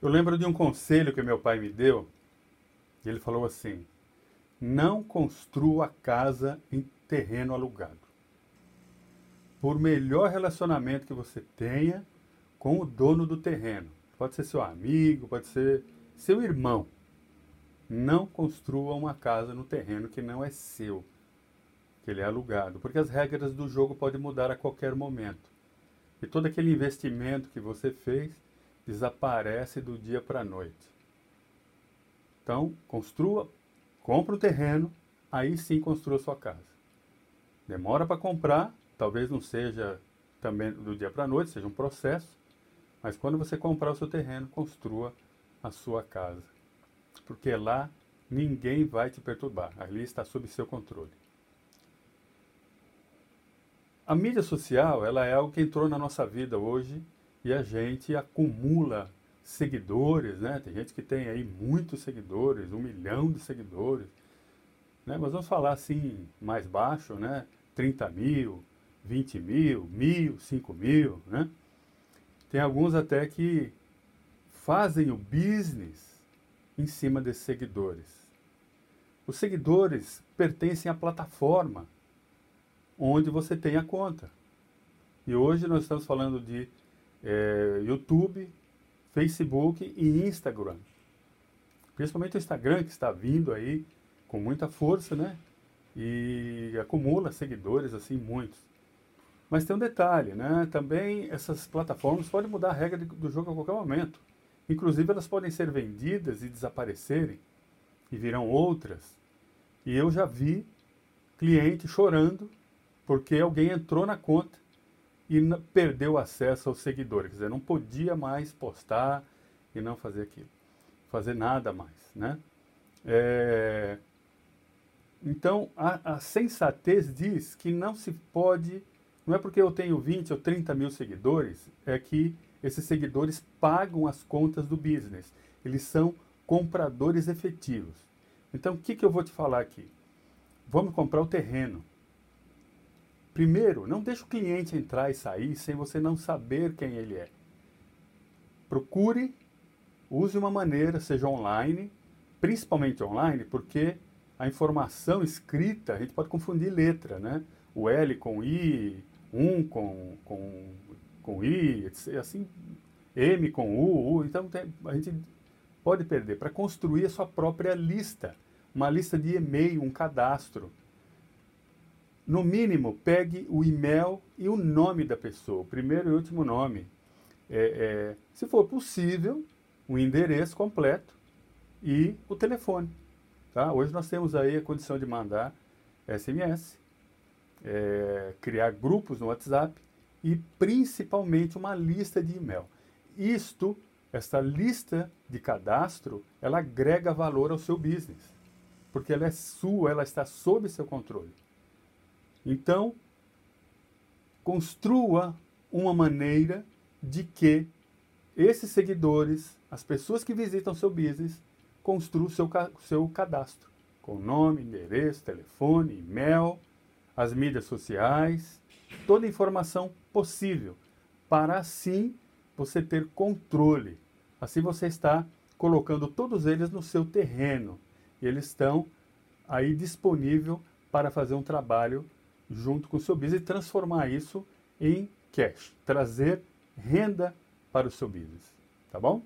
Eu lembro de um conselho que meu pai me deu. Ele falou assim: não construa casa em terreno alugado. Por melhor relacionamento que você tenha com o dono do terreno, pode ser seu amigo, pode ser seu irmão, não construa uma casa no terreno que não é seu, que ele é alugado, porque as regras do jogo podem mudar a qualquer momento. E todo aquele investimento que você fez desaparece do dia para a noite. Então, construa, compra o terreno, aí sim construa sua casa. Demora para comprar, talvez não seja também do dia para a noite, seja um processo, mas quando você comprar o seu terreno, construa a sua casa. Porque lá ninguém vai te perturbar, ali está sob seu controle. A mídia social, ela é algo que entrou na nossa vida hoje e a gente acumula seguidores, né? Tem gente que tem aí muitos seguidores, um milhão de seguidores, né? Mas vamos falar assim, mais baixo, né? 30 mil, 20 mil, mil, 5 mil, né? Tem alguns até que fazem o business em cima desses seguidores. Os seguidores pertencem à plataforma onde você tem a conta. E hoje nós estamos falando de é, YouTube, Facebook e Instagram. Principalmente o Instagram que está vindo aí com muita força, né? E acumula seguidores assim muitos. Mas tem um detalhe, né? Também essas plataformas podem mudar a regra do jogo a qualquer momento. Inclusive elas podem ser vendidas e desaparecerem e virão outras. E eu já vi cliente chorando porque alguém entrou na conta e perdeu acesso aos seguidores. Quer dizer, não podia mais postar e não fazer aquilo. Fazer nada mais, né? É... Então, a, a sensatez diz que não se pode... Não é porque eu tenho 20 ou 30 mil seguidores, é que esses seguidores pagam as contas do business. Eles são compradores efetivos. Então, o que, que eu vou te falar aqui? Vamos comprar o terreno. Primeiro, não deixe o cliente entrar e sair sem você não saber quem ele é. Procure, use uma maneira, seja online, principalmente online, porque a informação escrita, a gente pode confundir letra, né? O L com I, um com, com, com I, assim, M com U, U. Então tem, a gente pode perder. Para construir a sua própria lista, uma lista de e-mail, um cadastro no mínimo, pegue o e-mail e o nome da pessoa, o primeiro e último nome. É, é, se for possível, o endereço completo e o telefone. Tá? Hoje nós temos aí a condição de mandar SMS, é, criar grupos no WhatsApp e principalmente uma lista de e-mail. Isto, essa lista de cadastro, ela agrega valor ao seu business, porque ela é sua, ela está sob seu controle. Então, construa uma maneira de que esses seguidores, as pessoas que visitam seu business, construam seu, seu cadastro, com nome, endereço, telefone, e-mail, as mídias sociais, toda a informação possível, para assim você ter controle. Assim você está colocando todos eles no seu terreno. E eles estão aí disponível para fazer um trabalho junto com o seu business e transformar isso em cash, trazer renda para o seu business, tá bom?